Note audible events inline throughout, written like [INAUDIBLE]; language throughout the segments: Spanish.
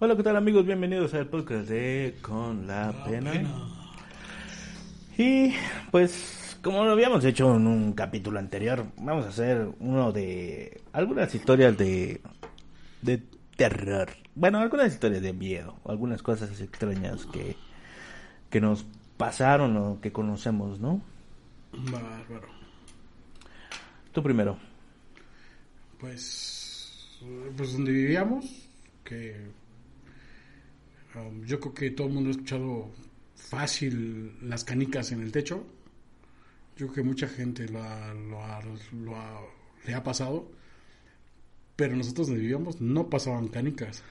Hola, ¿qué tal amigos? Bienvenidos al podcast de Con la, pena. Y pues, como lo habíamos hecho en un capítulo anterior, vamos a hacer uno de algunas historias de, de terror. Bueno, algunas historias de miedo, algunas cosas extrañas que, que nos pasaron o que conocemos, ¿no? Bárbaro. Tú primero. Pues, pues donde vivíamos, que um, yo creo que todo el mundo ha escuchado fácil las canicas en el techo. Yo creo que mucha gente lo ha, lo ha- le ha pasado. Pero nosotros donde vivíamos no pasaban canicas.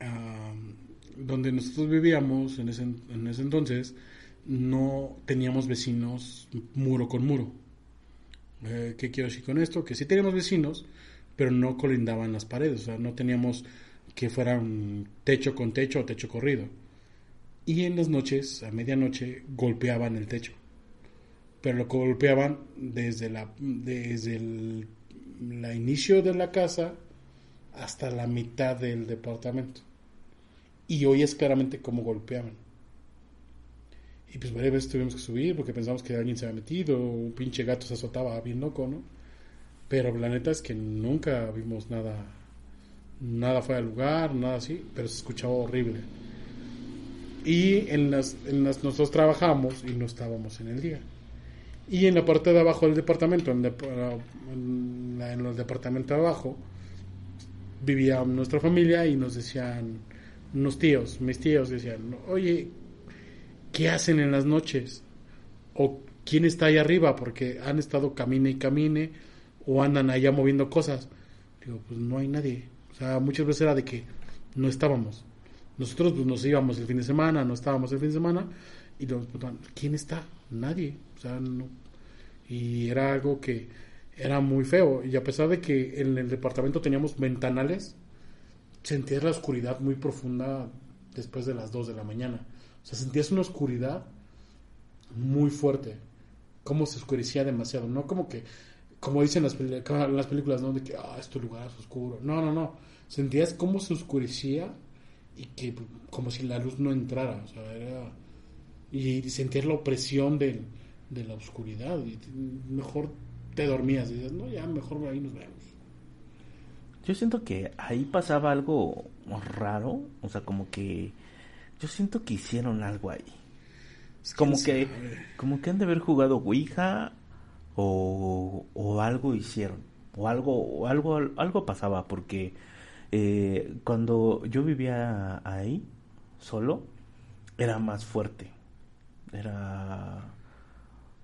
Um, donde nosotros vivíamos en ese, en ese entonces no teníamos vecinos muro con muro. Eh, ¿Qué quiero decir con esto? Que sí teníamos vecinos, pero no colindaban las paredes, o sea, no teníamos que fueran techo con techo o techo corrido. Y en las noches, a medianoche, golpeaban el techo. Pero lo golpeaban desde la desde el inicio de la casa hasta la mitad del departamento. Y oyes claramente cómo golpeaban. Y pues varias veces tuvimos que subir porque pensamos que alguien se había metido, un pinche gato se azotaba bien loco, ¿no? Pero la neta es que nunca vimos nada, nada fuera de lugar, nada así, pero se escuchaba horrible. Y en las, en las nosotros trabajamos y no estábamos en el día. Y en la parte de abajo del departamento, en, dep- en, la- en el departamento de abajo, vivía nuestra familia y nos decían, unos tíos, mis tíos decían, oye, ¿qué hacen en las noches? ¿O quién está ahí arriba? Porque han estado camine y camine o andan allá moviendo cosas. Digo, pues no hay nadie. O sea, muchas veces era de que no estábamos. Nosotros pues, nos íbamos el fin de semana, no estábamos el fin de semana y nos preguntaban, ¿quién está? Nadie. O sea, no. Y era algo que era muy feo. Y a pesar de que en el departamento teníamos ventanales, sentías la oscuridad muy profunda después de las 2 de la mañana. O sea, sentías una oscuridad muy fuerte. Cómo se oscurecía demasiado. No como que, como dicen las, las películas, ¿no? De que, ah, este lugar es oscuro. No, no, no. Sentías cómo se oscurecía y que como si la luz no entrara. O sea, era... Y sentías la opresión del- de la oscuridad. Y mejor te dormías. Y dices, no, ya, mejor ahí nos vemos. Yo siento que ahí pasaba algo raro, o sea, como que yo siento que hicieron algo ahí. Como que, sabe? como que han de haber jugado Ouija o, o algo hicieron, o algo, o algo, algo pasaba, porque eh, cuando yo vivía ahí solo era más fuerte, era,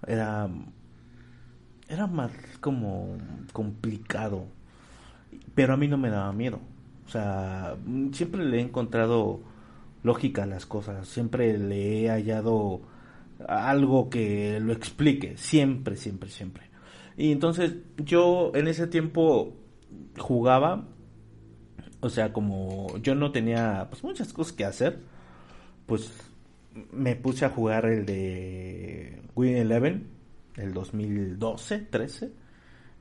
era, era más como complicado, pero a mí no me daba miedo. O sea, siempre le he encontrado lógica a las cosas, siempre le he hallado algo que lo explique, siempre, siempre, siempre. Y entonces yo en ese tiempo jugaba, o sea, como yo no tenía pues muchas cosas que hacer, pues me puse a jugar el de Win Eleven, el 2012, 13,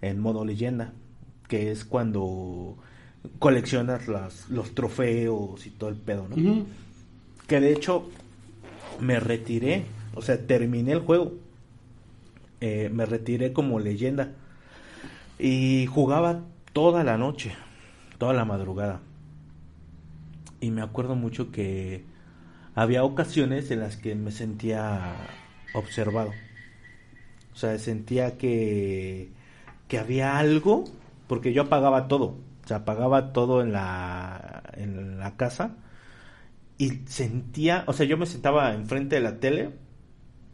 en modo leyenda, que es cuando coleccionas las, los trofeos y todo el pedo, ¿no? Que de hecho me retiré, o sea, terminé el juego. Eh, me retiré como leyenda. Y jugaba toda la noche, toda la madrugada. Y me acuerdo mucho que había ocasiones en las que me sentía observado. O sea, sentía que, que había algo, porque yo apagaba todo. O sea, apagaba todo en la, en la casa y sentía, o sea, yo me sentaba enfrente de la tele,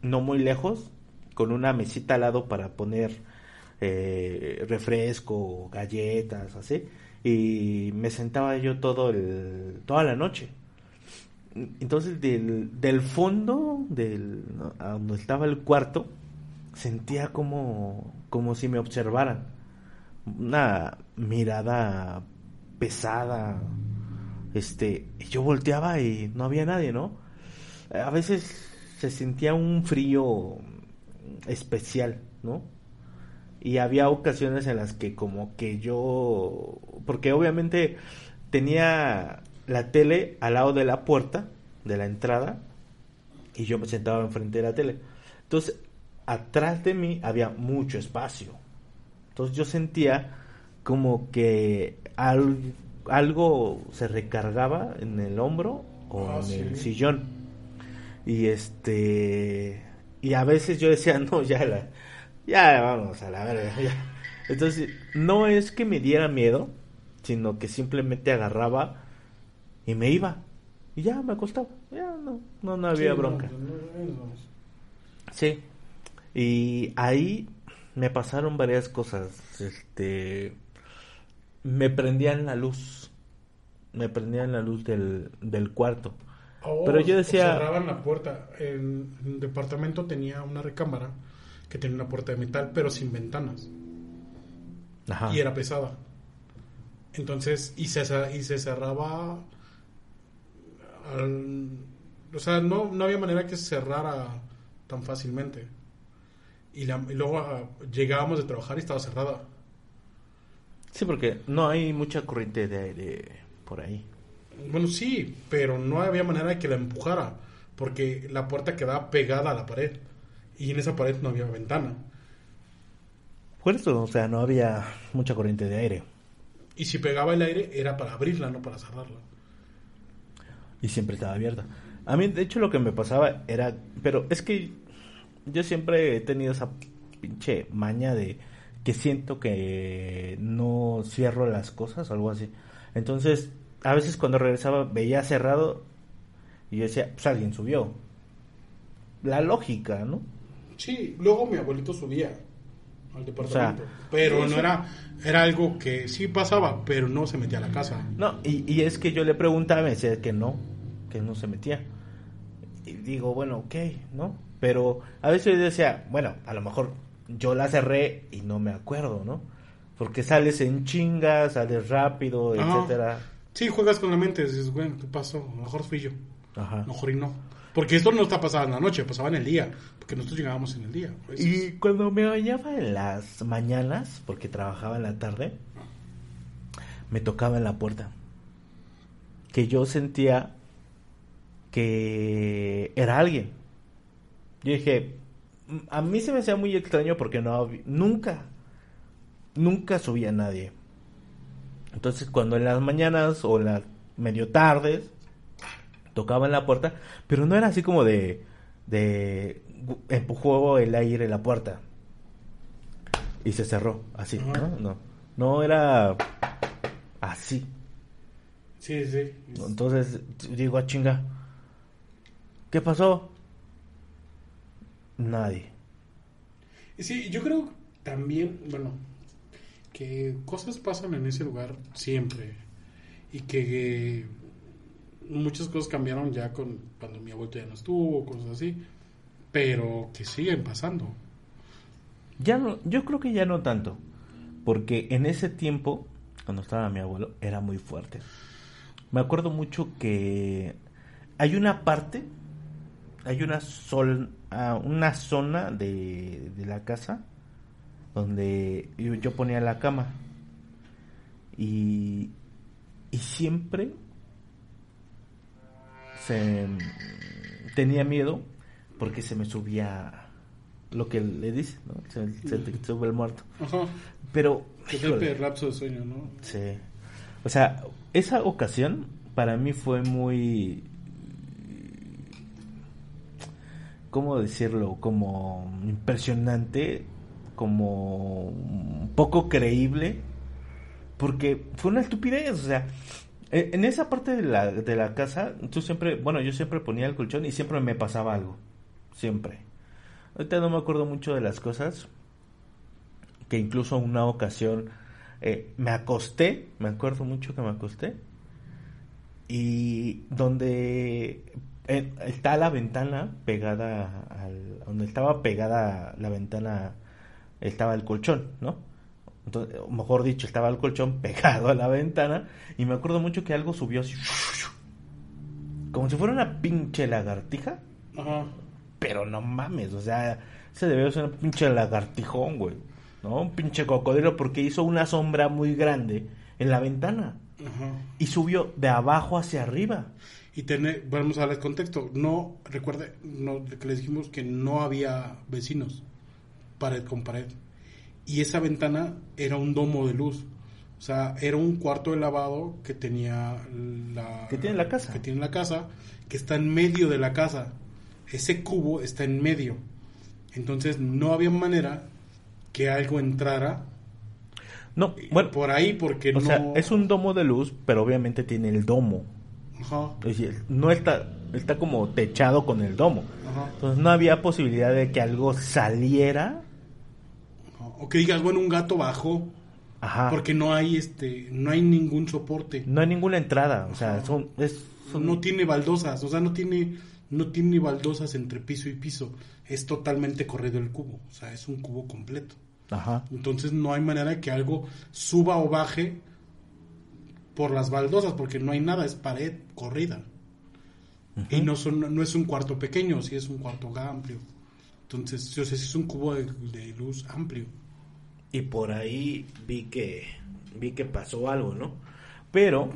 no muy lejos, con una mesita al lado para poner eh, refresco, galletas, así, y me sentaba yo todo el, toda la noche. Entonces, del, del fondo, del, a donde estaba el cuarto, sentía como, como si me observaran. Una mirada pesada, este, yo volteaba y no había nadie, ¿no? A veces se sentía un frío especial, ¿no? Y había ocasiones en las que como que yo, porque obviamente tenía la tele al lado de la puerta de la entrada y yo me sentaba enfrente de la tele. Entonces, atrás de mí había mucho espacio. Entonces yo sentía como que algo se recargaba en el hombro o Ah, en el sillón. Y este y a veces yo decía, [LAUGHS] "No, ya la ya vamos a la verga." ya". Entonces, no es que me diera miedo, sino que simplemente agarraba y me iba. Y ya me acostaba. Ya no no, no había Sí, bronca. no, no. Sí. Y ahí me pasaron varias cosas. Este. Me prendían la luz. Me prendían la luz del, del cuarto. Oh, Pero yo decía- Cerraban la puerta. El departamento tenía una recámara que tenía una puerta de metal, pero sin ventanas. Ajá. Y era pesada. Entonces, y se, y se cerraba. al- o sea, no, no había manera que se cerrara tan fácilmente. Y, la- y luego ah, llegábamos de trabajar y estaba cerrada. Sí, porque no hay mucha corriente de aire por ahí. Bueno, sí, pero no había manera de que la empujara, porque la puerta quedaba pegada a la pared y en esa pared no había ventana. Por eso, o sea, no había mucha corriente de aire. Y si pegaba el aire era para abrirla, no para cerrarla. Y siempre estaba abierta. A mí, de hecho, lo que me pasaba era... Pero es que yo siempre he tenido esa pinche maña de que siento que no cierro las cosas o algo así. Entonces, a veces cuando regresaba veía cerrado y yo decía, pues alguien subió. La lógica, ¿no? Sí, luego mi abuelito subía al departamento, O sea, pero no era era algo que sí pasaba, pero no se metía a la casa. No, y, y es que yo le preguntaba y me decía que no, que no se metía. Y digo, bueno, ok, ¿no? Pero a veces yo decía, bueno, a lo mejor yo la cerré y no me acuerdo, ¿no? Porque sales en chingas, sales rápido, Ajá. etcétera. Sí, juegas con la mente, dices, bueno, ¿qué pasó? A lo mejor fui yo, Ajá. a lo mejor y no. Porque esto no está pasando en la noche, pasaba en el día, porque nosotros llegábamos en el día. Pues, Y cuando me bañaba en las mañanas, porque trabajaba en la tarde, me tocaba en la puerta. Que yo sentía que era alguien. Yo dije, "Mm, a mí se me hacía muy extraño porque no nunca, nunca subía nadie. Entonces cuando en las mañanas o las medio tardes tocaba en la puerta, pero no era así como de, empujó el aire la puerta y se cerró, así. ¿no? No, no era así. sí, sí. Entonces digo, a chinga, ¿qué pasó? Nadie. Sí, yo creo también, bueno, que cosas pasan en ese lugar siempre y que muchas cosas cambiaron ya con cuando mi abuelo ya no estuvo, cosas así, pero que siguen pasando. Ya no, yo creo que ya no tanto, porque en ese tiempo, cuando estaba mi abuelo, era muy fuerte. Me acuerdo mucho que hay una parte, hay una sol, ah, una zona de, de la casa donde yo, ponía la cama y, y siempre se tenía miedo porque se me subía lo que le dice, ¿no? Se, se te sube el muerto. Ajá. Pero, Que te lapso de sueño, ¿no? sí. O sea, esa ocasión para mí fue muy... ¿Cómo decirlo? Como impresionante, como poco creíble, porque fue una estupidez, o sea, en esa parte de la, de la casa, tú siempre, bueno, yo siempre ponía el colchón y siempre me pasaba algo, siempre. Ahorita no me acuerdo mucho de las cosas, que incluso una ocasión eh, me acosté, me acuerdo mucho que me acosté, y donde eh, está la ventana pegada al, donde estaba pegada la ventana estaba el colchón, ¿no? Entonces, o mejor dicho, estaba el colchón [LAUGHS] pegado a la ventana y me acuerdo mucho que algo subió así [LAUGHS] como si fuera una pinche lagartija, Ajá. pero no mames, o sea, se debió ser un pinche lagartijón, güey, ¿no? Un pinche cocodrilo porque hizo una sombra muy grande en la ventana. Ajá. y subió de abajo hacia arriba. Y tener, vamos a darles contexto. No, recuerde no, que les dijimos que no había vecinos, pared con pared. Y esa ventana era un domo de luz. O sea, era un cuarto de lavado que tenía la... Que tiene la casa. Que tiene la casa, que está en medio de la casa. Ese cubo está en medio. Entonces no había manera que algo entrara No, bueno, por ahí porque o no... sea, es un domo de luz, pero obviamente tiene el domo. Ajá, Es decir, no está, está como techado con el domo. ajá. Entonces no había posibilidad de que algo saliera. O que digas, bueno, un gato bajó. Ajá. Porque no hay este, no hay ningún soporte. No hay ninguna entrada. O sea, son, es, son- No tiene baldosas, o sea, no tiene, no tiene baldosas entre piso y piso. Es totalmente corrido el cubo, o sea, es un cubo completo. Ajá. Entonces no hay manera de que algo suba o baje por las baldosas, porque no hay nada, es pared corrida. Y no, son, no es un cuarto pequeño, sí es un cuarto amplio. Entonces, sé si es un cubo de, de luz amplio. Y por ahí vi que vi que pasó algo, ¿no? Pero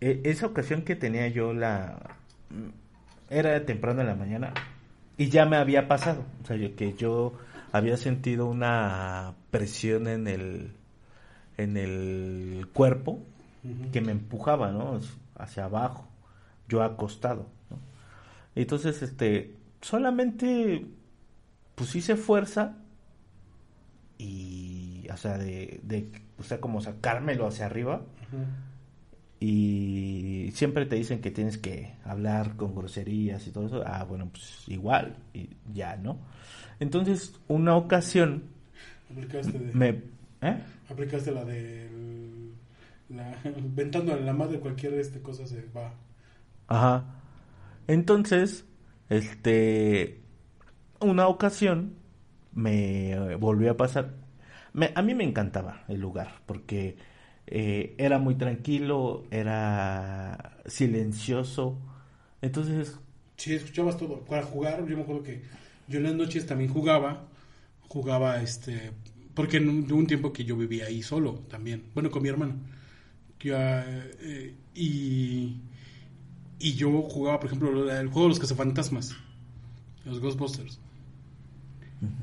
eh, esa ocasión que tenía yo la era temprano en la mañana y ya me había pasado, o sea, yo- que yo había sentido una presión en el en el cuerpo que me empujaba, ¿no? Hacia abajo, yo acostado, ¿no? Entonces, este, solamente, pues hice fuerza y, o sea, de, de, o sea, como sacármelo hacia arriba Ujú. y siempre te dicen que tienes que hablar con groserías y todo eso, ah, bueno, pues igual, y ya, ¿no? Entonces, una ocasión Aplicaste, de- me... ¿Eh? aplicaste la de la, [LAUGHS] ventando a la madre cualquier este cosa se va. Ajá. Entonces, este, una ocasión me volvió a pasar. Me- a mí me encantaba el lugar porque eh, era muy tranquilo, era silencioso. Entonces, Sí, escuchabas todo. Para jugar, yo me acuerdo que yo en las noches también jugaba, jugaba este, porque en un, tiempo que yo vivía ahí solo también, bueno, con mi hermano. Ah, eh, y, y yo jugaba, por ejemplo, el juego de los cazafantasmas, los Ghostbusters.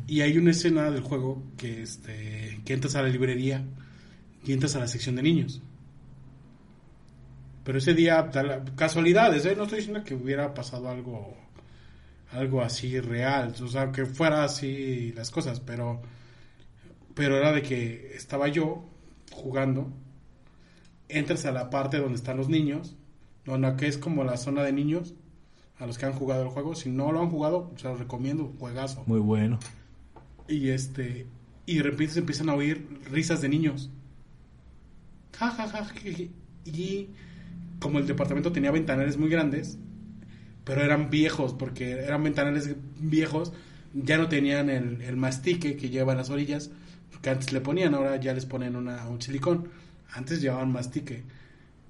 Y hay una escena del juego que, este, entras a la librería y entras a la sección de niños. Pero ese día, casualidades, ¿eh? no estoy diciendo que hubiera pasado algo, algo así real, o sea, que fuera así las cosas, pero, pero era de que estaba yo jugando, entras a la parte donde están los niños, donde que es como la zona de niños, a los que han jugado el juego, si no lo han jugado, se los recomiendo, juegazo. muy bueno. Y este, y de repente se empiezan a oír risas de niños. Ja, ja, ja. Y como el departamento tenía ventanales muy grandes, pero eran viejos, porque eran ventanales viejos, ya no tenían el, el mastique que lleva las orillas, que antes le ponían, ahora ya les ponen una, un silicón. Antes llevaban mastique.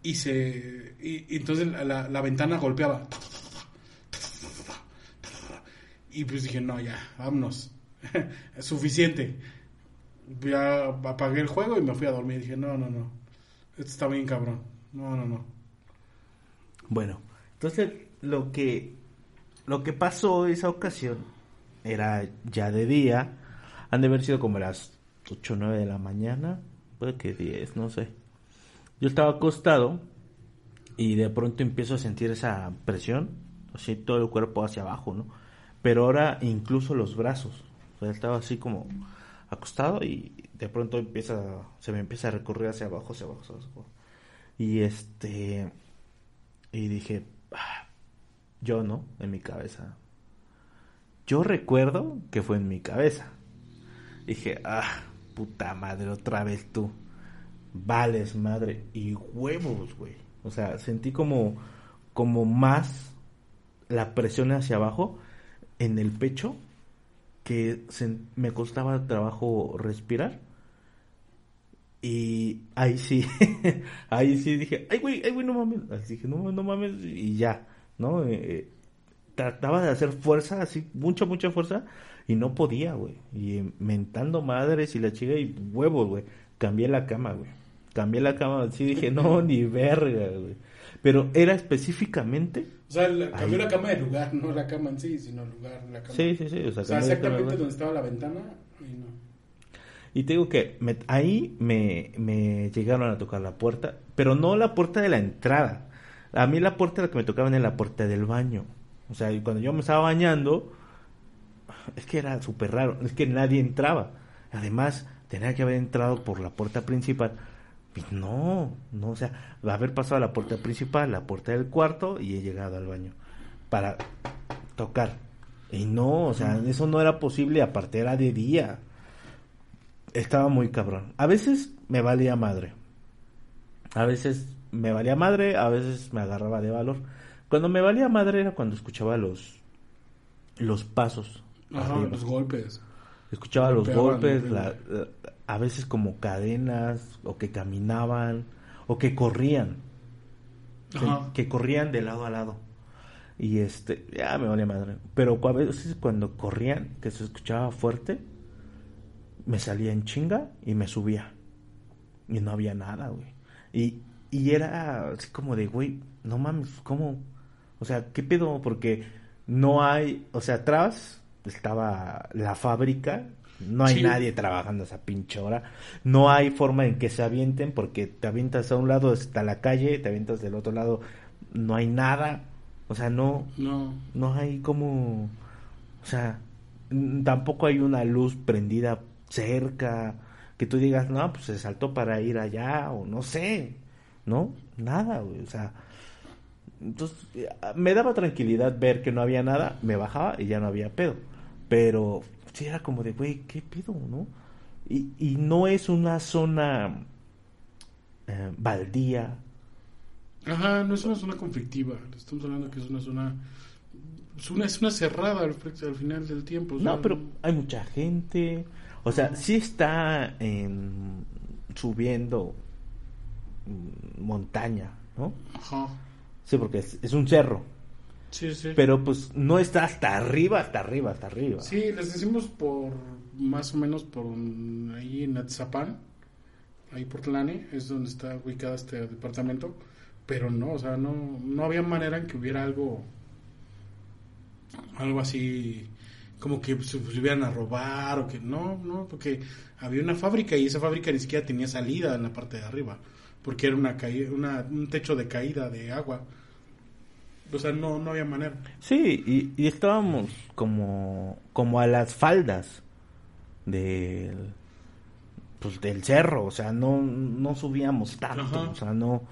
Y se. Y, y entonces la, la ventana golpeaba. Y pues dije, no, ya, vámonos. es [LAUGHS] suficiente. Ya apagué el juego y me fui a dormir. Dije, no, no, no. Esto está bien cabrón. No, no, no. Bueno, entonces lo que lo que pasó esa ocasión era ya de día, han de haber sido como las 8 o 9 de la mañana, puede que 10, no sé. Yo estaba acostado y de pronto empiezo a sentir esa presión, así todo el cuerpo hacia abajo, ¿no? Pero ahora incluso los brazos, o sea, estaba así como acostado y de pronto empieza, se me empieza a recorrer hacia abajo, hacia abajo, hacia abajo. Y este, y dije, "Ah, yo no, en mi cabeza. Yo recuerdo que fue en mi cabeza. Dije, ah, puta madre, otra vez tú. Vales, madre. Y huevos, güey. O sea, sentí como, como más la presión hacia abajo en el pecho que me costaba trabajo respirar. Y ahí sí, [LAUGHS] ahí sí dije, ay güey, ay güey, no mames. Así dije, no, mames, y ya, ¿no? Eh, eh, trataba de hacer fuerza, así, mucha, mucha fuerza, y no podía, güey. Y eh, mentando madres y la chica y huevos, güey. Cambié la cama, güey. cambié la cama, sí dije, no, ni verga, güey. Pero era específicamente... O sea, la- cambió la cama de lugar, no la cama en sí, sino el lugar, la cama. Sí, sí, sí. O sea, O sea, exactamente donde estaba la ventana. Y no. Y te digo que me- ahí me, me llegaron a tocar la puerta, pero no la puerta de la entrada. A mí la puerta la que me tocaban era la puerta del baño. O sea, y cuando yo me estaba bañando, es que era súper raro, es que nadie entraba. Además, tenía que haber entrado por la puerta principal. Y no, no, o sea, haber pasado a la puerta principal, la puerta del cuarto y he llegado al baño para tocar. Y no, o sea, eso no era posible, aparte era de día. Estaba muy cabrón. A veces me valía madre. A veces me valía madre, a veces me agarraba de valor. Cuando me valía madre era cuando escuchaba los los pasos. Ajá, los golpes. Escuchaba los golpes, la- la- a veces como cadenas, o que caminaban, o que corrían. que- Ajá. Que, corrían de lado a lado. Y este, ya me valía madre. Pero a veces cuando corrían, que se escuchaba fuerte, me salía en chinga y me subía. Y no había nada, güey. Y, y era así como de, güey, no mames, ¿cómo? O sea, ¿qué pedo? Porque no hay, o sea, atrás estaba la fábrica, no hay Sí. nadie trabajando a esa pinche hora, no hay forma en que se avienten porque te avientas a un lado está la calle, te avientas del otro lado, no hay nada, o sea, no, No. no hay como, o sea, tampoco hay una luz prendida cerca que tú digas, no, pues se saltó para ir allá o no sé, ¿no? Nada, güey, o sea, entonces eh, me daba tranquilidad ver que no había nada, me bajaba y ya no había pedo, pero sí era como de, güey, ¿qué pedo, no? Y, y no es una zona eh, baldía, Ajá, no es una zona conflictiva. Estamos hablando que es una zona. Es una, es una cerrada al, final del tiempo. o sea, No, pero hay mucha gente. O sea, sí está en- subiendo mm, montaña, ¿no? Ajá. Sí, porque es, es un cerro. Sí, sí. Pero pues no está hasta arriba, hasta arriba, hasta arriba. Sí, les decimos por más o menos por un- ahí en Atzapán, ahí por Tlane, es donde está ubicado este departamento, pero no, o sea, no, no había manera en que hubiera algo, algo así, como que se subieran a robar o que no, no, porque había una fábrica y esa fábrica ni siquiera tenía salida en la parte de arriba, porque era una caída, una, un techo de caída de agua. O sea, no, no había manera. Sí, y, y estábamos como, como a las faldas del, pues, del cerro, o sea, no, no subíamos tanto, Ajá. o sea, no,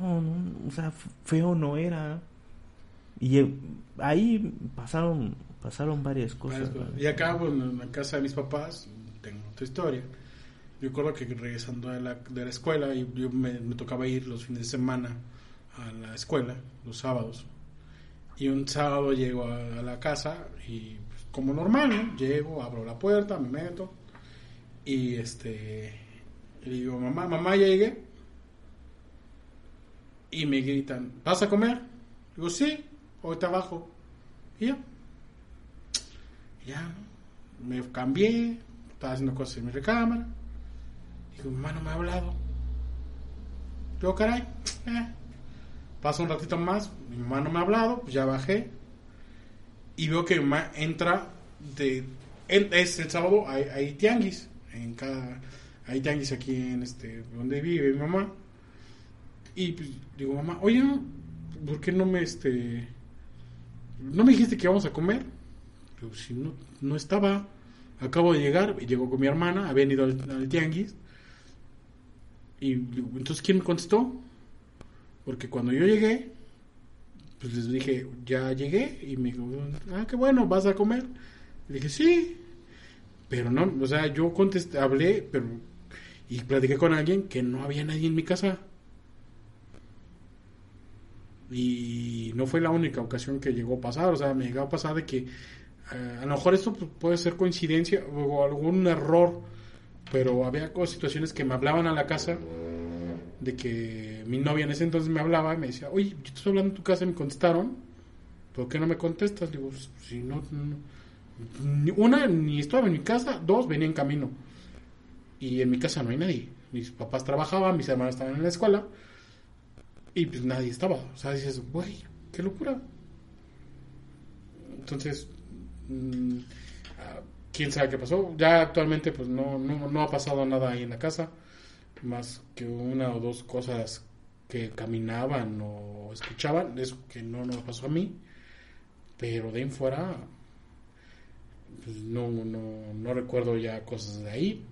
no, no, o sea, feo no era. Y eh, ahí pasaron, pasaron varias cosas. Y acá, bueno, en la casa de mis papás, tengo otra historia. Yo recuerdo que regresando de la, de la escuela, y yo me, me tocaba ir los fines de semana a la escuela, los sábados. Y un sábado llego a, la casa y pues, como normal, ¿no? Llego, abro la puerta, me meto y este y digo, mamá, mamá, llegué. Y me gritan, ¿vas a comer? Digo, sí, ahorita abajo. Y ya, ya, ¿no? me cambié, estaba haciendo cosas en mi recámara. Digo, mamá no me ha hablado. Digo, caray, eh. Pasa un ratito más, mi mamá no me ha hablado, pues ya bajé. Y veo que mi mamá entra de... en- es el sábado, hay, tianguis. En cada, hay tianguis aquí en este, donde vive mi mamá. Y pues, digo, mamá, oye, ¿por qué no me, este... ¿No me dijiste que íbamos a comer? Digo, si no, no estaba. Acabo de llegar, llegó con mi hermana, habían ido al, tianguis. Y entonces, ¿quién me contestó? Porque cuando yo llegué, pues les dije, ya llegué. Y me dijo, ah, qué bueno, ¿vas a comer? Le dije, sí. Pero no, o sea, yo contesté, hablé, pero. Y platiqué con alguien que no había nadie en mi casa. Y no fue la única ocasión que llegó a pasar, o sea, me llegó a pasar de que eh, a lo mejor esto puede ser coincidencia o algún error, pero había situaciones que me hablaban a la casa de que mi novia en ese entonces me hablaba y me decía, oye, yo estoy hablando en tu casa y me contestaron, ¿por qué no me contestas? Digo, "Pues, si no, no- una, ni estaba en mi casa, dos, venía en camino. Y en mi casa no hay nadie. mis papás trabajaban, mis hermanos estaban en la escuela y pues nadie estaba. O sea, dices, güey, qué locura. Entonces, mm, ah, quién sabe qué pasó. Ya actualmente pues no, no, no ha pasado nada ahí en la casa, más que una o dos cosas que caminaban o escuchaban, eso que no nos pasó a mí, pero de ahí en fuera pues, no, no, no recuerdo ya cosas de ahí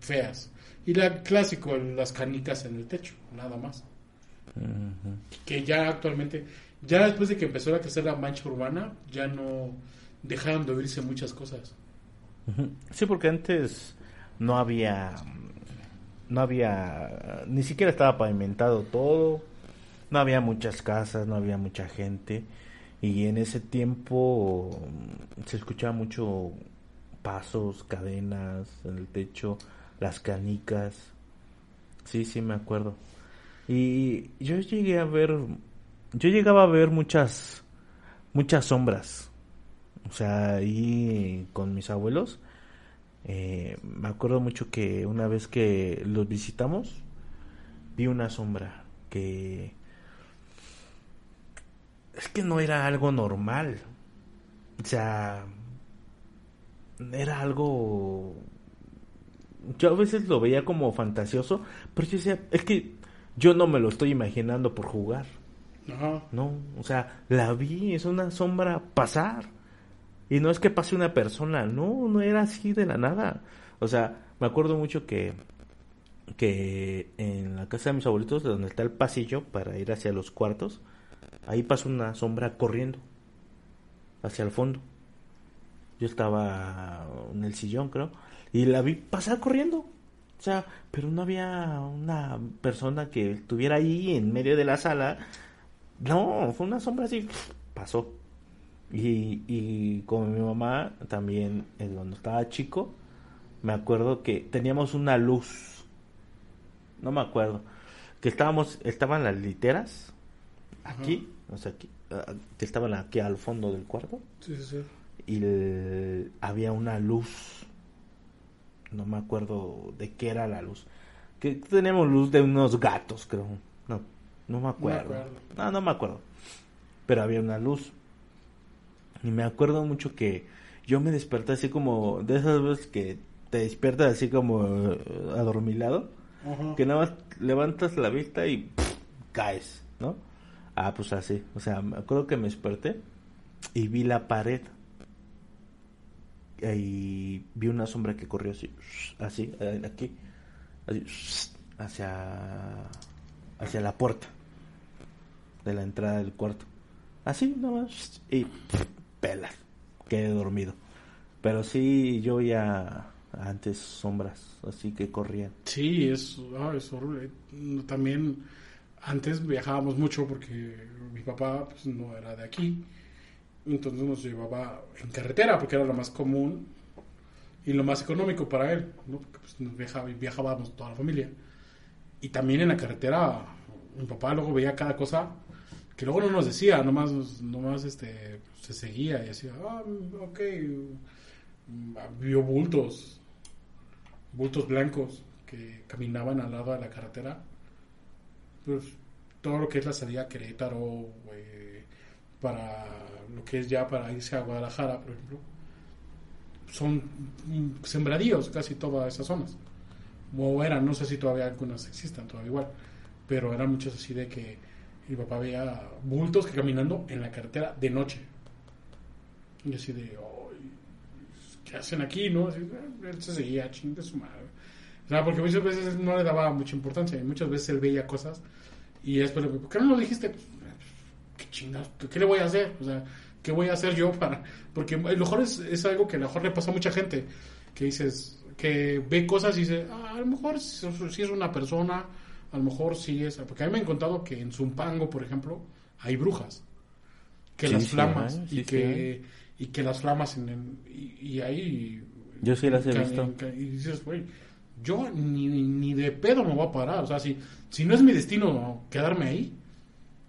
feas. Y la clásico, las canicas en el techo, nada más. Que ya actualmente, ya después de que empezó a crecer la mancha urbana, ya no dejaron de oírse muchas cosas. Sí, porque antes no había, no había, ni siquiera estaba pavimentado todo, no había muchas casas, no había mucha gente y en ese tiempo se escuchaba mucho pasos, cadenas en el techo, las canicas. Sí, sí, me acuerdo. Y yo llegué a ver, yo llegaba a ver muchas, muchas sombras. O sea, ahí con mis abuelos. Eh, me acuerdo mucho que una vez que los visitamos, vi una sombra que... Es que no era algo normal. O sea, era algo yo a veces lo veía como fantasioso, pero yo decía, es que yo no me lo estoy imaginando por jugar. No, o sea, la vi, es una sombra pasar. Y no es que pase una persona, no, no era así de la nada. O sea, me acuerdo mucho que que en la casa de mis abuelitos, donde está el pasillo para ir hacia los cuartos, ahí pasó una sombra corriendo hacia el fondo. Yo estaba en el sillón, creo, y la vi pasar corriendo. O sea, pero no había una persona que estuviera ahí en medio de la sala. No, fue una sombra así, pasó. Y, y con mi mamá también, cuando estaba chico, me acuerdo que teníamos una luz. No me acuerdo. Que estábamos, estaban las literas aquí, o sea, aquí, ah, que estaban aquí al fondo del cuarto. Sí, sí, sí. Y había una luz no me acuerdo de qué era la luz. Que teníamos luz de unos gatos, creo. No, no me acuerdo. No, no, me acuerdo. Pero había una luz. Y me acuerdo mucho que yo me desperté así como de esas veces que te despiertas así como eh, adormilado. Que nada más levantas la vista y caes, ¿no? Ah, pues así. O sea, me acuerdo que me desperté y vi la pared y vi una sombra que corrió así, así, eh, aquí, así, hacia, hacia la puerta de la entrada del cuarto. Así nomás, y pelas, quedé dormido. Pero sí, yo ya antes sombras, así que corrían. Sí, es, ah, es horrible. También antes viajábamos mucho porque mi papá pues, no era de aquí entonces nos llevaba en carretera porque era lo más común y lo más económico para él, ¿no? Porque pues, viajaba, viajábamos toda la familia. Y también en la carretera, mi papá luego veía cada cosa que luego no nos decía, nomás, nomás este, se seguía y decía, ah, ok, vio bultos, bultos blancos que caminaban al lado de la carretera. Pues todo lo que es la salida a Querétaro, para lo que es ya para irse a Guadalajara, por ejemplo, son sembradíos casi todas esas zonas. O eran, no sé si todavía algunas existan, todavía igual, pero eran muchas así de que mi papá veía bultos que caminando en la carretera de noche. Y así de, ¿qué hacen aquí? no Él se seguía, ching de su madre. O sea, porque muchas veces no le daba mucha importancia y muchas veces él veía cosas y después le ¿por qué no lo dijiste? ¿qué chingados? ¿Qué le voy a hacer? O sea, ¿qué voy a hacer yo para...? Porque a lo mejor es, algo que a lo mejor le pasa a mucha gente, que dices, que ve cosas y dice, ah, a lo mejor si es una persona, a lo mejor sí es... Porque a mí me han contado que en Zumpango, por ejemplo, hay brujas, que las flamas, y, que, y que las flamas en y, ahí... Yo sí las he visto. y dices, güey, yo ni, ni de pedo me voy a parar. O sea, si, si no es mi destino quedarme ahí,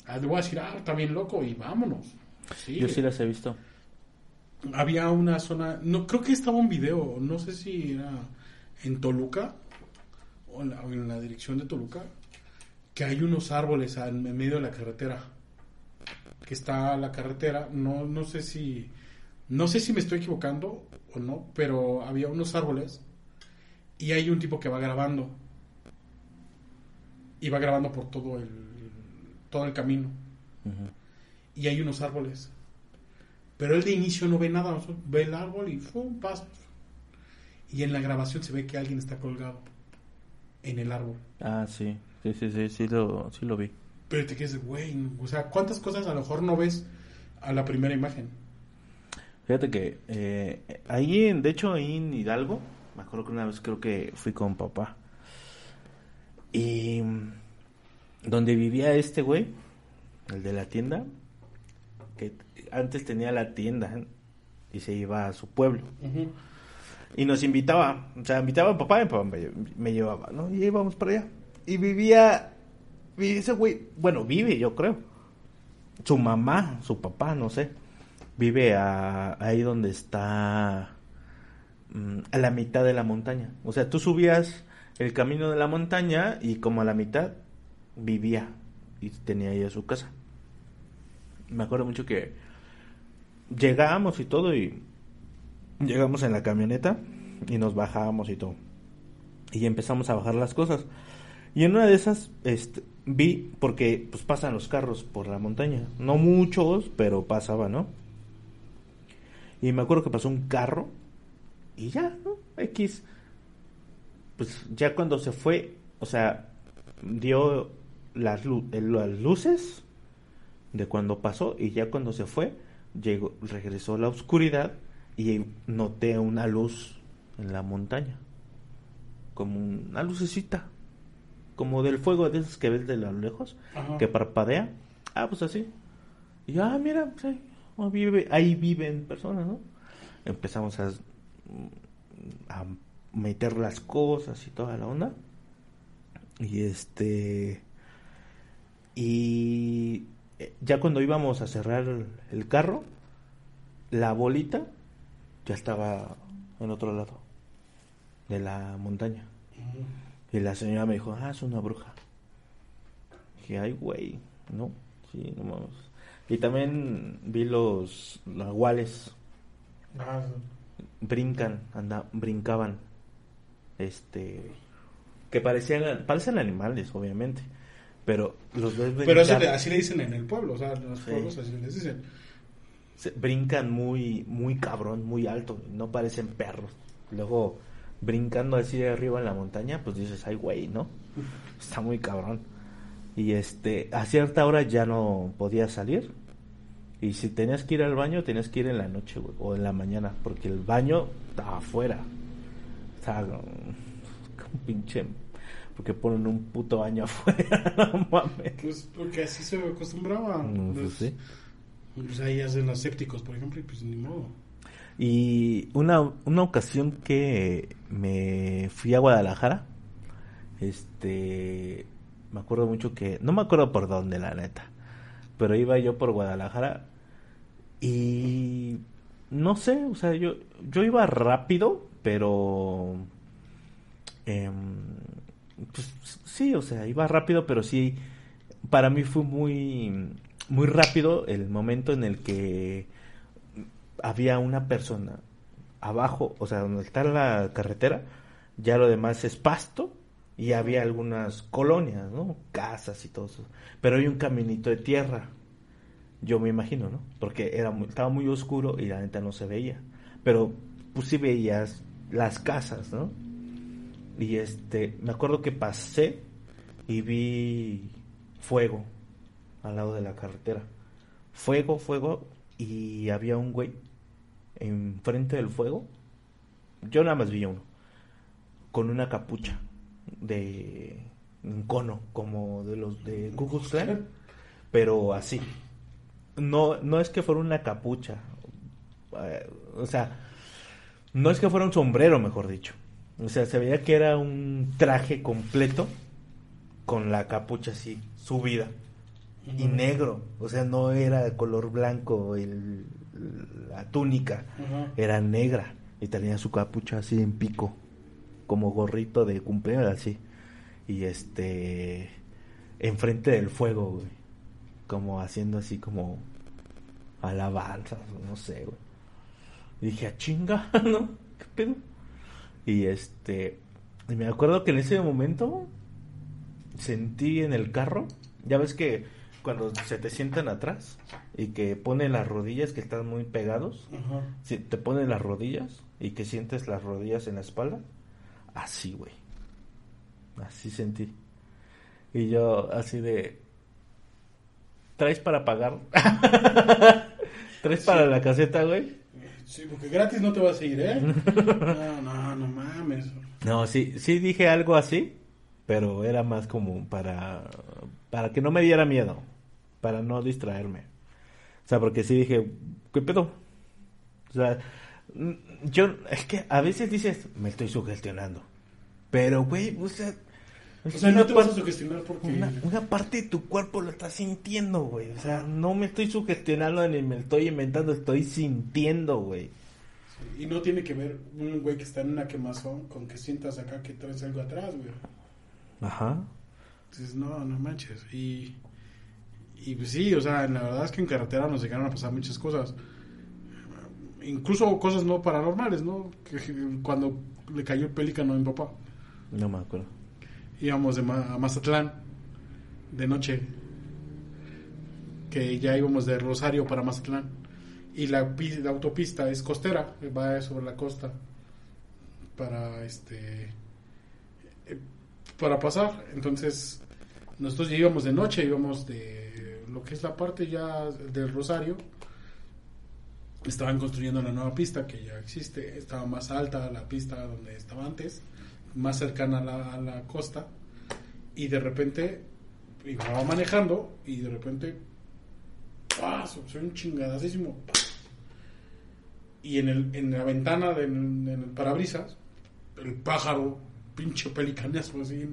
Ah, le voy a decir, ah, está bien loco y vámonos. Yo sí las he visto. Había una zona, no creo que estaba un video, no sé si era en Toluca o en la, o en la dirección de Toluca, que hay unos árboles en medio de la carretera. Que está la carretera, no, no sé si, no sé si me estoy equivocando o no, pero había unos árboles y hay un tipo que va grabando. Y va grabando por todo el, todo el camino. Y hay unos árboles. Pero él de inicio no ve nada, ve el árbol y ¡fum! pasa. Y en la grabación se ve que alguien está colgado en el árbol. Ah, sí. Sí, sí, sí, sí lo, sí lo vi. Pero te quedas güey, o sea, ¿cuántas cosas a lo mejor no ves a la primera imagen? Fíjate que eh, ahí, en, de hecho, ahí en Hidalgo, me acuerdo que una vez creo que fui con papá. Y mm, donde vivía este güey, el de la tienda, que antes tenía la tienda y se iba a su pueblo. Y nos invitaba, o sea, invitaba a papá y papá me, me llevaba, ¿no? Y íbamos para allá. Y vivía, vi- ese güey, bueno, vive yo creo. Su mamá, su papá, no sé, vive a- ahí donde está mm, a la mitad de la montaña. O sea, tú subías el camino de la montaña y como a la mitad vivía y tenía ahí su casa. Me acuerdo mucho que llegábamos y todo y llegamos en la camioneta y nos bajábamos y todo. Y empezamos a bajar las cosas. Y en una de esas este, vi, porque pues pasan los carros por la montaña. No muchos, pero pasaba, ¿no? Y me acuerdo que pasó un carro y ya, ¿no? X. Pues ya cuando se fue, o sea, dio las, lu- las luces de cuando pasó y ya cuando se fue, llegó, regresó la oscuridad y noté una luz en la montaña. Como una lucecita. Como del fuego de esos que ves de lo lejos. Ajá. Que parpadea. Ah, pues así. Y ah, mira, pues ahí, ah, vive, ahí viven personas, ¿no? Empezamos a, a meter las cosas y toda la onda. Y este. Y eh, ya cuando íbamos a cerrar el, el carro, la bolita ya estaba en otro lado de la montaña. Y la señora me dijo, ah, es una bruja. Dije, ay, güey, no, sí, no mames. Y también vi los nahuales, Ah, brincan, anda, brincaban, este, que parecían, parecen animales, obviamente, pero los ves Pero así, brincar- le- así le dicen en el pueblo, o sea, en los Sí. pueblos así les dicen. se- brincan muy, muy cabrón, muy alto, no parecen perros. Luego, brincando así de arriba en la montaña, pues dices, ay, güey, ¿no? [LAUGHS] Está muy cabrón. Y este, a cierta hora ya no podías salir. Y si tenías que ir al baño, tenías que ir en la noche, güey, o en la mañana, porque el baño estaba afuera. Estaba como, como pinche, porque ponen un puto baño [LAUGHS] afuera, no mames. Pues porque así se acostumbraba. Mm, pues Pues, sí. pues ahí hacen los sépticos, por ejemplo, y pues ni modo. Y una, una ocasión que me fui a Guadalajara, este, me acuerdo mucho que, no me acuerdo por dónde, la neta, pero iba yo por Guadalajara y no sé, o sea, yo, yo iba rápido, pero, em, pues sí, o sea, iba rápido, pero sí, para mí fue muy, muy rápido el momento en el que había una persona abajo, o sea, donde está la carretera, ya lo demás es pasto y había algunas colonias, ¿no? Casas y todo eso. Pero hay un caminito de tierra. Yo me imagino, ¿no? Porque era muy- estaba muy oscuro y la neta no se veía. Pero pues sí veías las casas, ¿no? Y este, me acuerdo que pasé y vi fuego al lado de la carretera. Fuego, fuego y había un güey enfrente del fuego. Yo nada más vi uno con una capucha de un cono como de los de Klux Klan, pero así. No no es que fuera una capucha. eh, o sea, no es que fuera un sombrero, mejor dicho. O sea, se veía que era un traje completo con la capucha así subida y negro, o sea, no era de color blanco el, la túnica, era negra y tenía su capucha así en pico, como gorrito de cumpleaños así. y este enfrente del fuego, güey. Como haciendo así como alabanzas, no sé, güey. Y dije, a ah, chinga, [LAUGHS] ¿no? ¿Qué pedo? Y este, y me acuerdo que en ese momento sentí en el carro, ya ves que cuando se te sientan atrás y que ponen las rodillas que están muy pegados, si te ponen las rodillas y que sientes las rodillas en la espalda, así, güey. Así sentí. Y yo así de... ¿Traes para pagar? [LAUGHS] ¿Traes para la caseta, güey? Sí, porque gratis no te vas a ir, ¿eh? [LAUGHS] No, no, no mames. No, sí, sí dije algo así, pero era más como para, para que no me diera miedo, para no distraerme. O sea, porque sí dije, ¿qué pedo? O sea, yo, es que a veces dices, me estoy sugestionando. Pero, güey, o sea, o sea, no te vas a sugestionar porque... Una, parte de tu cuerpo lo está sintiendo, güey. O sea, no me estoy sugestionando ni me estoy inventando, estoy sintiendo, güey. y no tiene que ver un güey que está en una quemazón con que sientas acá que traes algo atrás, güey. Ajá. Entonces, no, no manches. Y, y pues sí, o sea, la verdad es que en carretera nos llegaron a pasar muchas cosas. Incluso cosas no paranormales, ¿no? Que, cuando le cayó el pelícano a mi papá. No me acuerdo íbamos de a Mazatlán de noche, que ya íbamos de Rosario para Mazatlán. Y la, la autopista es costera, va sobre la costa para este eh, para pasar. Entonces, nosotros ya íbamos de noche, íbamos de lo que es la parte ya del Rosario. Estaban construyendo la nueva pista que ya existe, estaba más alta la pista donde estaba antes más cercana a la, costa y de repente iba manejando y de repente ¡pah! soy un chingadasísimo y en, el, en la ventana del en parabrisas el pájaro pinche pelicanazo así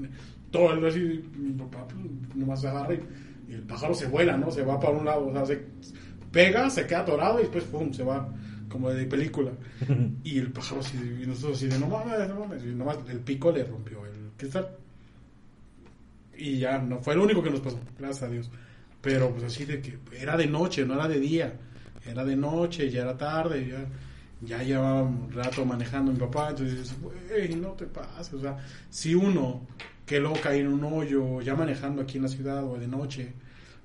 todo el así mi papá pues, nomás agarra y, el pájaro se vuela no se va para un lado o sea se pega se queda atorado y después pum se va como de película. [LAUGHS] y el pájaro así, y nosotros así de no mames, no mames. Y nomás el pico le rompió el cristal. Y ya, no fue lo único que nos pasó, gracias a Dios. Pero pues así de que era de noche, no era de día. Era de noche, ya era tarde, ya, ya llevaba un rato manejando mi papá. Entonces, güey, no te pases. O sea, si uno que luego cae en un hoyo, ya manejando aquí en la ciudad o de noche,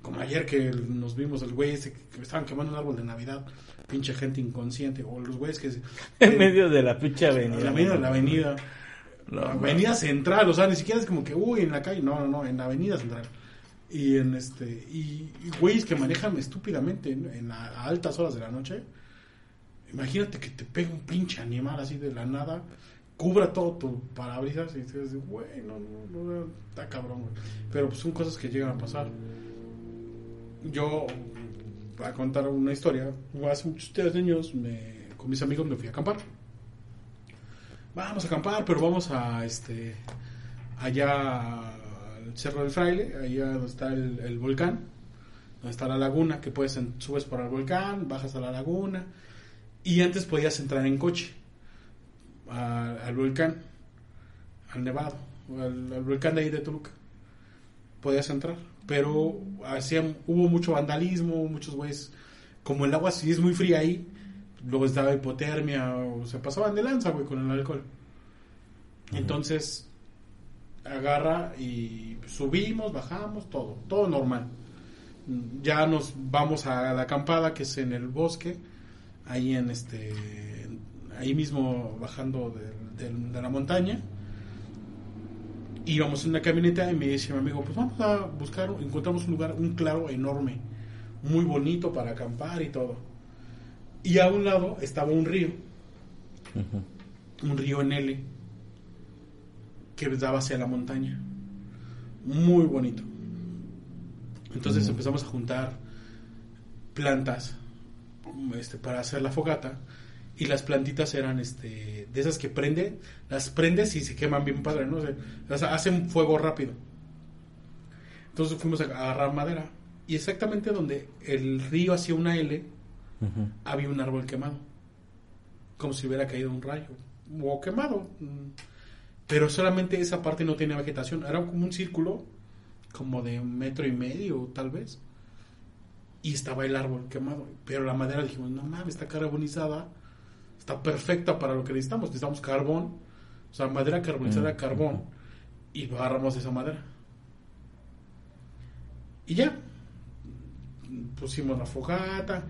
como ayer que nos vimos el güey ese que estaban quemando un árbol de Navidad pinche gente inconsciente, o los güeyes que... [LAUGHS] en medio de la pinche avenida. En medio de la avenida. la avenida central, o sea, ni siquiera es como que, uy, en la calle, no, no, no, en la avenida central. Y en este, y, güeyes que manejan estúpidamente en, a altas horas de la noche. Imagínate que te pega un pinche animal así de la nada, cubra todo tu parabrisas y dices, güey, no, no, no, está cabrón, güey. Pero pues son cosas que llegan a pasar. Yo a contar una historia. Hace muchos años me, con mis amigos me fui a acampar. Vamos a acampar, pero vamos a este allá al Cerro del Fraile, allá donde está el, volcán, donde está la laguna, que puedes subes por el volcán, bajas a la laguna y antes podías entrar en coche al volcán, al Nevado, al, al volcán de ahí de Toluca. Podías entrar pero hacían, hubo mucho vandalismo, muchos güeyes, como el agua sí es muy fría ahí, luego estaba hipotermia, o se pasaban de lanza, güey, con el alcohol. Entonces, agarra y subimos, bajamos, todo, todo normal. Ya nos vamos a la acampada que es en el bosque, ahí en este, ahí mismo bajando de la montaña íbamos en una camioneta y me dice mi amigo, pues vamos a buscar, encontramos un lugar, un claro enorme, muy bonito para acampar y todo. Y a un lado estaba un río, un río en L, que daba hacia la montaña, muy bonito. Entonces empezamos a juntar plantas este, para hacer la fogata y las plantitas eran este de esas que prende, las prendes y se queman bien padre, ¿no? O sea, hacen fuego rápido. Entonces fuimos a agarrar madera y exactamente donde el río hacía una L había un árbol quemado. Como si hubiera caído un rayo o quemado. pero solamente esa parte no tenía vegetación, era como un círculo, como de un metro y medio tal vez, y estaba el árbol quemado, pero la madera dijimos, no mames, está carbonizada, está perfecta para lo que necesitamos, necesitamos carbón, o sea, madera carbonizada, Mm. carbón, y agarramos esa madera. Y ya, pusimos la fogata,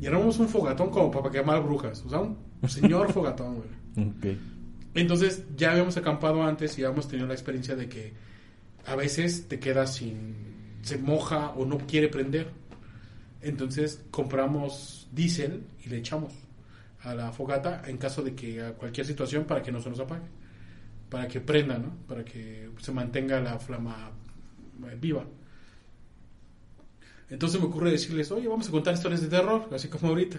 y armamos un fogatón como para quemar brujas, o sea, un [LAUGHS] señor fogatón, güey. Entonces ya habíamos acampado antes y habíamos tenido la experiencia de que a veces te quedas sin, se moja o no quiere prender. Entonces compramos diésel y le echamos a la fogata en caso de que a cualquier situación para que no se nos apague, para que prenda, ¿no? Para que se mantenga la flama eh, viva. Entonces me ocurre decirles, oye, vamos a contar historias de terror, así como ahorita.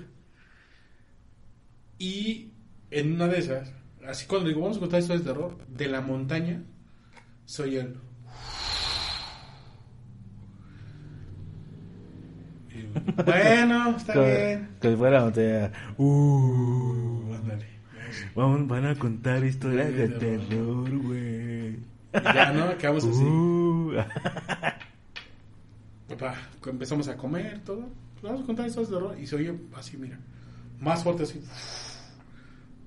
Y en una de esas, así cuando digo, vamos a contar historias de terror, de la montaña, soy el... bueno, está bien. Que, fuera, sea, uh, Ándale. vamos, van a contar historias de terror. güey. Ya, ¿no? Quedamos así. Uh, Papá, empezamos a comer, todo. Vamos a contar historias de terror. Y se oye así, mira. Más fuerte así.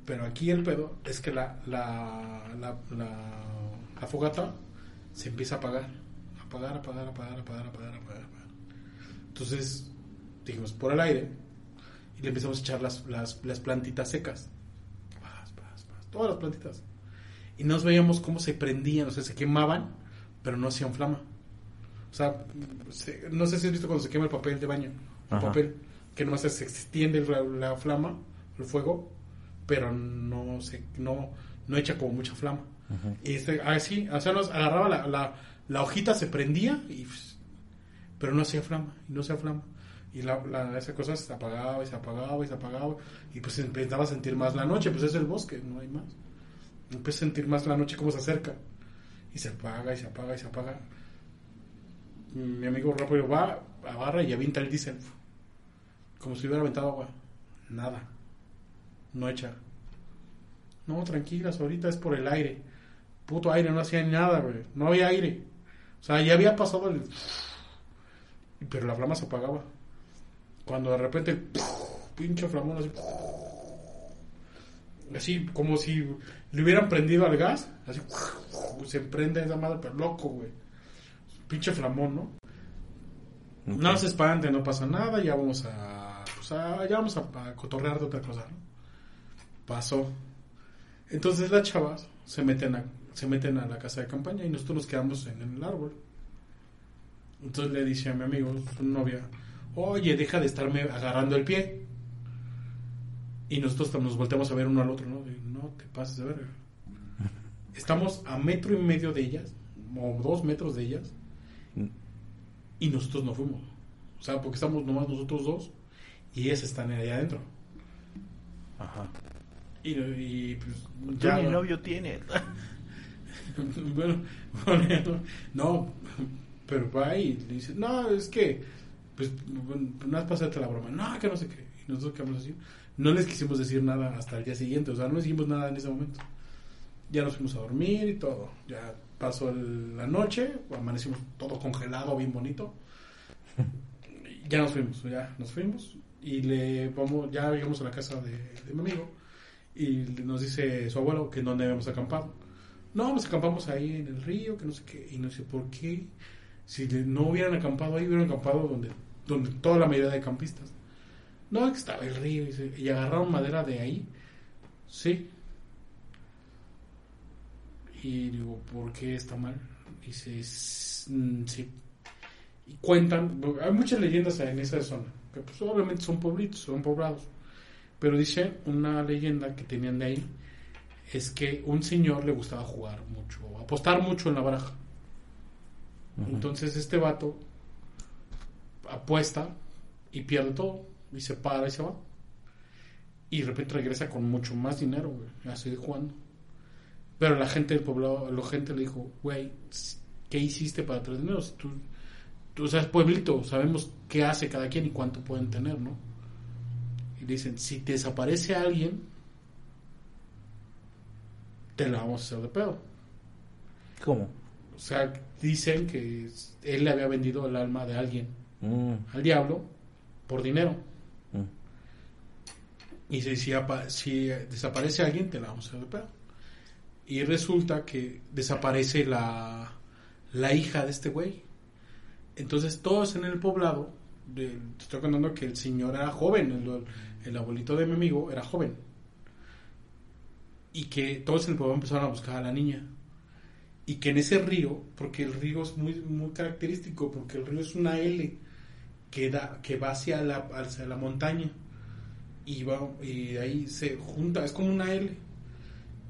Pero aquí el pedo es que la, la, la, la, la fogata se empieza a apagar. Apagar, apagar, apagar, apagar, apagar, apagar. apagar. Entonces dijimos por el aire y le empezamos a echar las, las, las plantitas secas. Paz, paz, paz, todas las plantitas. Y nos veíamos cómo se prendían, o sea, se quemaban, pero no hacían flama. O sea, se- no sé si has visto cuando se quema el papel de baño. El Ajá. papel, que nomás se extiende la, la flama, el fuego, pero no se, no, no echa como mucha flama. Ujú. Y este, así, o sea, nos agarraba la, la, la hojita, se prendía, y, pues, pero no flama, y no hacía flama. Y la, esa cosa se apagaba y se apagaba y se apagaba. Y pues empezaba a sentir más la noche, pues es el bosque, no hay más. Empieza a sentir más la noche como se acerca. Y se apaga y se apaga y se apaga. Mi amigo rápido va, agarra y avienta el diésel. Como si hubiera aventado agua. Nada. No echa. No, tranquilas, ahorita es por el aire. Puto aire, no hacía nada, güey. No había aire. O sea, ya había pasado el... Pero la flama se apagaba. Cuando de repente pinche flamón así... Así, como si le hubieran prendido al gas. Así, se prende esa madre, pero loco, güey. Pinche flamón, ¿no? No se espante, no pasa nada, ya vamos a, pues, a- ya vamos a, a cotorrear de otra cosa, ¿no? Pasó. Entonces las chavas se meten a, se meten a la casa de campaña y nosotros nos quedamos en el árbol. Entonces le dice a mi amigo, su novia, oye, deja de estarme agarrando el pie. Y nosotros nos volteamos a ver uno al otro, ¿no? No te pases de verga. [LAUGHS] Estamos a metro y medio de ellas, o dos metros de ellas, y nosotros no fuimos. O sea, porque estamos nomás nosotros dos y ellas están allá adentro. Ajá. Y, y, pues Tú ya. ni novio tienes. [LAUGHS] bueno, [LAUGHS] bueno, no, pero va y le dice, no, es que, pues, no has pasado la broma, no, que no sé qué. Y nosotros quedamos así. No les quisimos decir nada hasta el día siguiente, o sea, no dijimos nada en ese momento. Ya nos fuimos a dormir y todo. Ya pasó la noche, amanecimos todo congelado, bien bonito. [LAUGHS] Ya nos fuimos, ya nos fuimos. Y le vamos, ya llegamos a la casa de, de mi amigo. Y nos dice su abuelo que en dónde habíamos acampado. No, pues acampamos ahí en el río, que no sé qué. Y no sé por qué. Si no hubieran acampado ahí, hubieran acampado donde, donde toda la mayoría de campistas. No, que estaba el río. dice, y agarraron madera de ahí. Sí. Y digo, ¿por qué está mal? Dice, "S- mm, sí. Y cuentan, hay muchas leyendas en esa zona, que pues obviamente son pueblitos, son poblados. Pero dice una leyenda que tenían de ahí, es que un señor le gustaba jugar mucho, apostar mucho en la baraja. Entonces este vato apuesta y pierde todo, y se para y se va. Y de repente regresa con mucho más dinero, güey, a seguir jugando. Pero la gente del poblado, la gente le dijo, güey, ¿qué hiciste para traer dinero? Si tú, tú, o sea, es pueblito, sabemos qué hace cada quien y cuánto pueden tener, ¿no? Y dicen, si te desaparece alguien, te la vamos a hacer de pedo. ¿Cómo? O sea, dicen que él le había vendido el alma de alguien Mm, al diablo por dinero. mm. Y si, si, si desaparece alguien, te la vamos a pedo. Y resulta que desaparece la, la hija de este güey. Entonces todos en el poblado, de- te estoy contando que el señor era joven, el, el abuelito de mi amigo era joven. Y que todos en el pueblo empezaron a buscar a la niña. Y que en ese río, porque el río es muy, muy característico, porque el río es una L que, da, que va hacia la, hacia la montaña y va y ahí se junta, es como una L.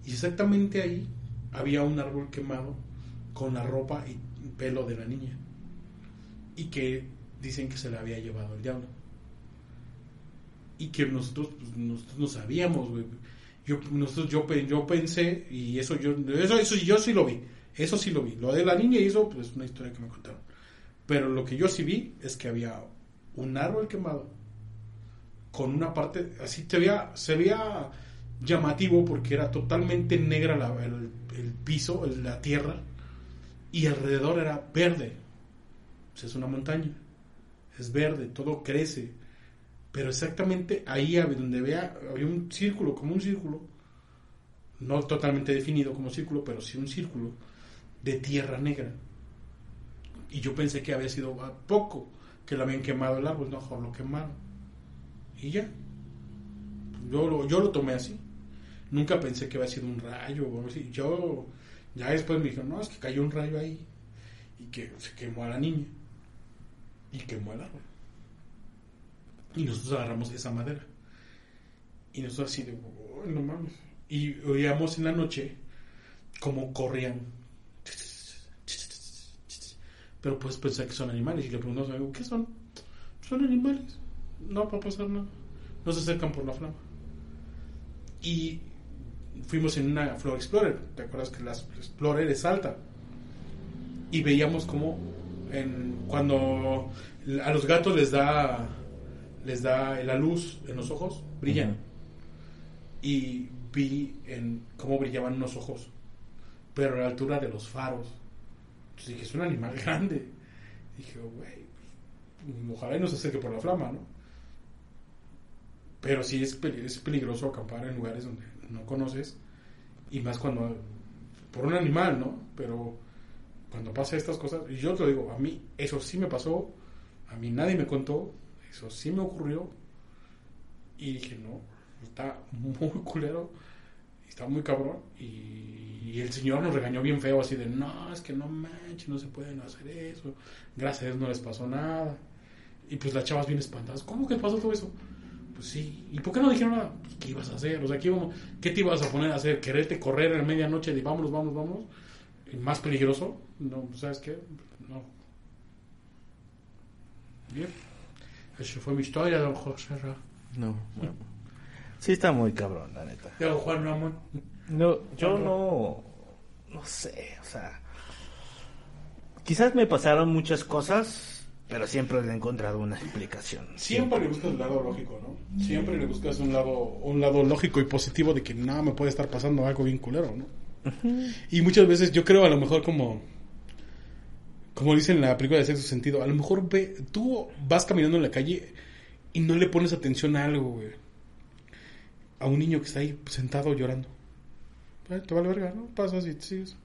Y exactamente ahí había un árbol quemado con la ropa y pelo de la niña. Y que dicen que se la había llevado el diablo. Y que nosotros, pues, nosotros no sabíamos, güey. Yo, nosotros, yo, yo pensé, y eso yo, eso, eso yo sí lo vi, eso sí lo vi. Lo de la niña y eso, pues es una historia que me contaron. Pero lo que yo sí vi es que había un árbol quemado con una parte, así se veía, llamativo porque era totalmente negra el, el piso, la tierra, y alrededor era verde. Sea, es una montaña, es verde, todo crece. Pero exactamente ahí donde vea, había un círculo, como un círculo, no totalmente definido como círculo, pero sí un círculo de tierra negra. Y yo pensé que había sido poco que lo habían quemado el árbol, no, mejor lo quemaron. Y ya. Yo lo, yo lo tomé así. Nunca pensé que había sido un rayo o así. Yo, ya después me dijeron, no, es que cayó un rayo ahí. Y que se quemó a la niña. Y quemó el árbol. Y nosotros agarramos esa madera. Y nosotros así de, "Uy, no mames. Y oíamos en la noche como corrían. Pero pues pensé que son animales. Y le preguntamos a mi ¿qué son? Son animales. No va a pasar nada. No se acercan por la flama. Y fuimos en una Flor Explorer. ¿Te acuerdas que la Explorer es alta? Y veíamos como en, cuando a los gatos les da les da la luz en los ojos, brillan. Y vi en cómo brillaban unos ojos, pero a la altura de los faros. Entonces dije, es un animal [LAUGHS] grande. Dije, güey, ojalá y no se acerque por la flama, ¿no? Pero sí es peligroso acampar en lugares donde no conoces, y más cuando, por un animal, ¿no? Pero cuando pasa estas cosas, y yo te lo digo, a mí eso sí me pasó, a mí nadie me contó, eso sí me ocurrió, y dije, no, está muy [LAUGHS] culero, está muy cabrón, y, el señor nos regañó bien feo, así de, no, es que no manches, no se pueden hacer eso, gracias a Dios no les pasó nada, y pues las chavas bien espantadas, ¿cómo que pasó todo eso? Pues sí, ¿y por qué no dijeron nada? Pues, ¿Qué ibas a hacer? O sea, ¿qué, íbamos- ¿qué te ibas a poner a hacer? ¿Quererte correr en medianoche de vámonos, vámonos, vámonos? ¿Y ¿Más peligroso? No, ¿sabes qué? No. Bien. Eso fue mi historia, don José Ra. No, bueno. Sí está muy cabrón, la neta. Don Juan Ramón. No, yo no, no sé, o sea, quizás me pasaron muchas cosas, pero siempre le he encontrado una explicación. Siempre le buscas el lado lógico, ¿no? Siempre le buscas un lado, un lado lógico y positivo de que no me puede estar pasando algo bien culero, ¿no? Y muchas veces yo creo a lo mejor como como dice en la película de sexto sentido, a lo mejor ve, tú vas caminando en la calle y no le pones atención a algo, güey. A un niño que está ahí sentado llorando. Eh, te vale verga, ¿no? Pasas y te.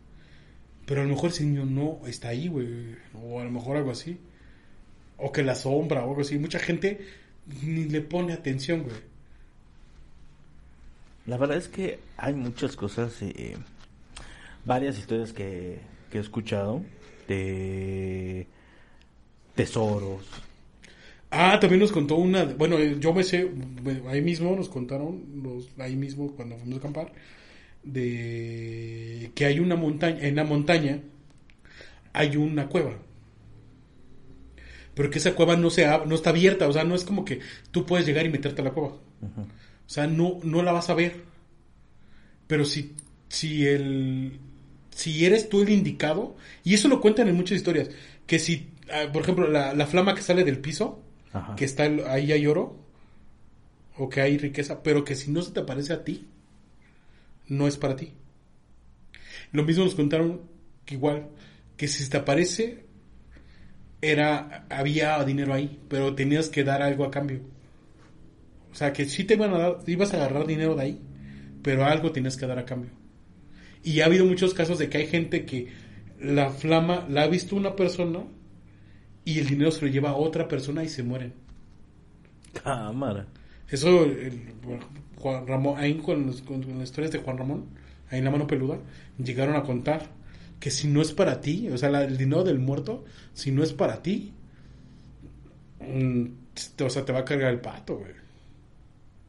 Pero a lo mejor ese niño no está ahí, güey. O a lo mejor algo así. O que la sombra o algo así. Mucha gente ni le pone atención, güey. La verdad es que hay muchas cosas, eh, varias historias que he escuchado de tesoros. Ah, también nos contó una, bueno, eh, yo me sé, ahí mismo nos contaron, los, ahí mismo cuando fuimos a acampar, de que hay una montaña, en la montaña hay una cueva. Pero que esa cueva no, se, no está abierta, o sea, no es como que tú puedes llegar y meterte a la cueva. O sea, no, no la vas a ver. Pero si, si el, si eres tú el indicado, y eso lo cuentan en muchas historias, que si, ah, por ejemplo, la, la flama que sale del piso, Ajá. que está el- ahí hay oro, o que hay riqueza, pero que si no se te parece a ti, no es para ti. Lo mismo nos contaron que igual, que si te aparece, era, había dinero ahí, pero tenías que dar algo a cambio. O sea, que sí te iban a dar, ibas a agarrar dinero de ahí, pero algo tienes que dar a cambio. Y ha habido muchos casos de que hay gente que la flama la ha visto una persona y el dinero se lo lleva a otra persona y se mueren. Cámara. Eso, el, Juan Ramón, ahí con, los- con- con las historias de Juan Ramón, ahí en la mano peluda, llegaron a contar que si no es para ti, o sea, la- el dinero del muerto, si no es para ti, mm, o sea, te va a cargar el pato, güey.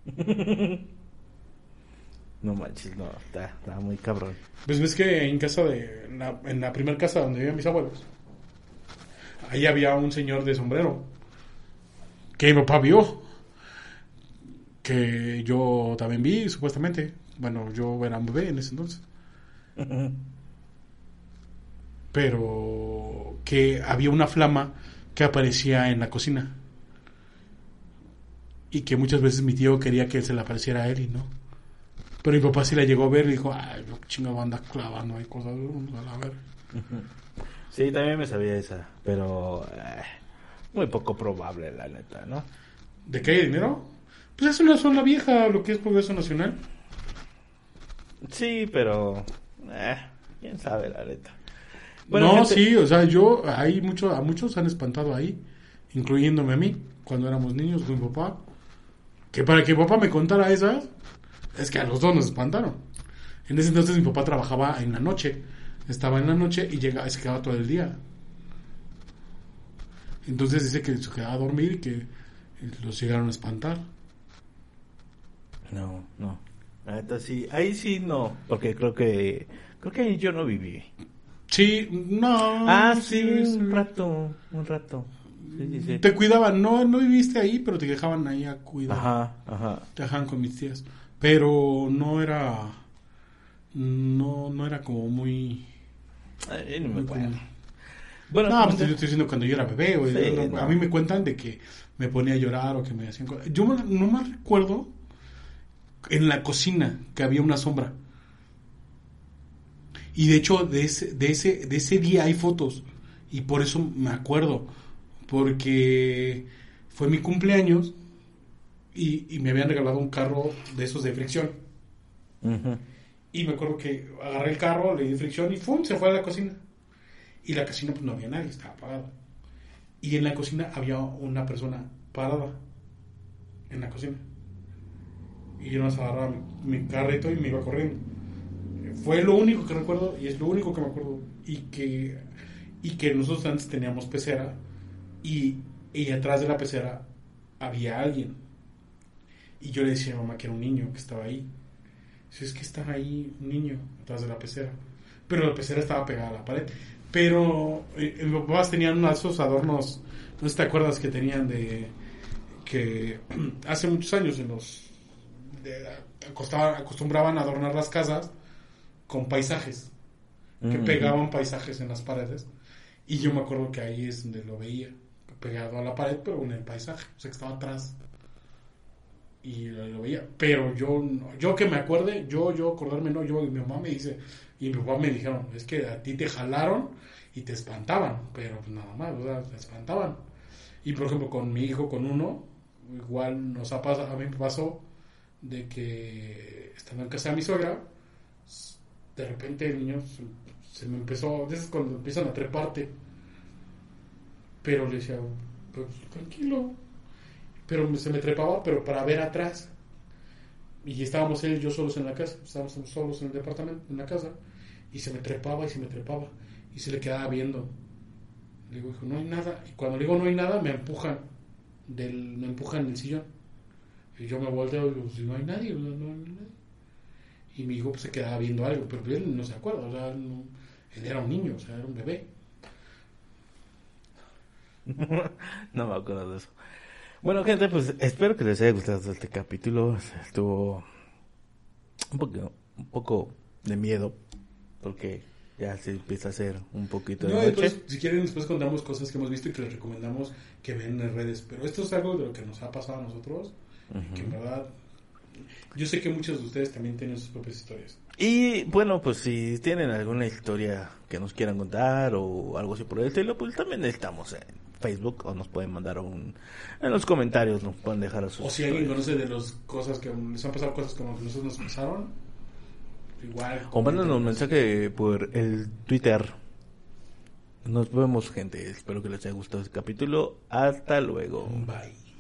[LAUGHS] No manches, no, está, está muy cabrón. Pues ves que en casa de, en la, en la primera casa donde vivían mis abuelos, ahí había un señor de sombrero que mi papá vio, que yo también vi, supuestamente. Bueno, yo era un bebé en ese entonces. Pero que había una flama que aparecía en la cocina. Y que muchas veces mi tío quería que se le apareciera a él y no. Pero mi papá sí la llegó a ver y dijo, ay, lo chingado anda clavando hay cosas, a la ver. Sí, también me sabía esa, pero eh, muy poco probable, la neta, ¿no? ¿De qué hay dinero? Pues es una zona vieja, lo que es Progreso Nacional. Sí, pero eh, quién sabe, la neta. no, gente- sí, o sea, yo, hay mucho, a muchos han espantado ahí, incluyéndome a mí, cuando éramos niños con mi papá. Que para que mi papá me contara esas, es que a los dos nos espantaron. En ese entonces mi papá trabajaba en la noche, estaba en la noche y llegaba, se quedaba todo el día. Entonces dice que se quedaba a dormir y que los llegaron a espantar. No, no. Sí, ahí sí no, porque creo que creo que ahí yo no viví. Sí, no. Ah, sí, un rato, un rato. Sí. Te cuidaban, no, no viviste ahí, pero te dejaban ahí a cuidar. Ajá, ajá. Te dejaban con mis tías. Pero no era. No, no era como muy. No me muy común. Bueno, No, pues yo estoy diciendo cuando yo era bebé. güey. Sí, Yo no- no. A mí me cuentan de que me ponía a llorar o que me hacían cosas. Yo no me recuerdo en la cocina que había una sombra. Y de hecho, de ese, de ese, de ese día hay fotos. Y por eso me acuerdo. Porque fue mi cumpleaños y, y me habían regalado un carro de esos de fricción. Y me acuerdo que agarré el carro, le di fricción y ¡fum! se fue a la cocina. Y la cocina pues no había nadie, estaba apagada. Y en la cocina había una persona parada. En la cocina. Y yo nos agarraba mi, mi carrito y me iba corriendo. Fue lo único que recuerdo y es lo único que me acuerdo. Y que, y que nosotros antes teníamos pecera y, y atrás de la pecera había alguien. Y yo le decía a mi mamá que era un niño que estaba ahí. Si es que estaba ahí un niño atrás de la pecera. Pero la pecera estaba pegada a la pared. Pero eh, mis papás tenían unos esos adornos, no sé te acuerdas que tenían de que [CLEARS THROAT] hace muchos años en los de- acostumbraban a adornar las casas con paisajes, que Ujú. pegaban paisajes en las paredes. Y yo me acuerdo que ahí es donde lo veía, pegado a la pared, pero en el paisaje, o sea que estaba atrás. Y lo, veía, pero yo, yo que me acuerde, yo, yo acordarme, no, yo, mi mamá me dice, y mi papá me dijeron, es que a ti te jalaron y te espantaban, pero pues nada más, o sea, te espantaban. Y por ejemplo, con mi hijo, con uno, igual nos ha pasado, a mí me pasó de que estando en casa de mi suegra, de repente el niño se, se me empezó, de esas cuando empiezan a treparte, pero le decía, pues tranquilo, pero se me trepaba, pero para ver atrás. Y estábamos él y yo solos en la casa, estábamos solos en el departamento, en la casa, y se me trepaba y se me trepaba, y se le quedaba viendo. Le digo, no hay nada. Y cuando le digo no hay nada, me empujan, del, me empujan del sillón. Y yo me volteo y digo, no hay nadie, no, hay nadie. Y mi hijo pues, se quedaba viendo algo, pero él no se acuerda, o sea, no- él era un niño, o sea, era un bebé. [LAUGHS] no me acuerdo de eso. Bueno, gente, pues espero que les haya gustado este capítulo. Estuvo un poco, un poco de miedo, porque ya se empieza a hacer un poquito de No, noche. después, si quieren, después contamos cosas que hemos visto y que les recomendamos que vean en redes. Pero esto es algo de lo que nos ha pasado a nosotros, que en verdad Yo sé que muchos de ustedes también tienen sus propias historias. Y bueno, pues si tienen alguna historia que nos quieran contar o algo así por el estilo, pues también estamos en Facebook o nos pueden mandar un en los comentarios, nos pueden dejar a sus O si alguien conoce de las cosas que les han pasado cosas como que nosotros nos pasaron, igual. O mándanos un mensaje por el Twitter. Nos vemos, gente. Espero que les haya gustado este capítulo. Hasta luego. Bye.